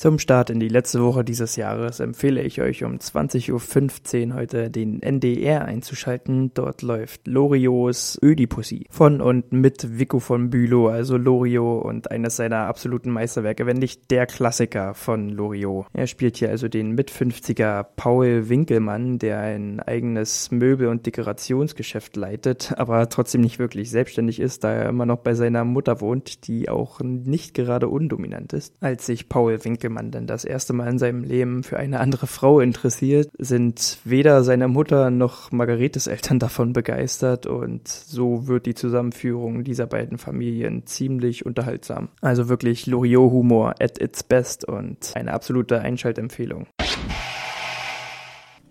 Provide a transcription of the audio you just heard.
Zum Start in die letzte Woche dieses Jahres empfehle ich euch um 20.15 Uhr heute den NDR einzuschalten. Dort läuft Loriots Ödipussy von und mit Vico von Bülow, also Lorio und eines seiner absoluten Meisterwerke, wenn nicht der Klassiker von Loriot. Er spielt hier also den mit 50er Paul Winkelmann, der ein eigenes Möbel- und Dekorationsgeschäft leitet, aber trotzdem nicht wirklich selbstständig ist, da er immer noch bei seiner Mutter wohnt, die auch nicht gerade undominant ist. Als sich Paul Winkelmann man denn das erste Mal in seinem Leben für eine andere Frau interessiert, sind weder seine Mutter noch Margaretes Eltern davon begeistert und so wird die Zusammenführung dieser beiden Familien ziemlich unterhaltsam. Also wirklich Loriot-Humor at its best und eine absolute Einschaltempfehlung.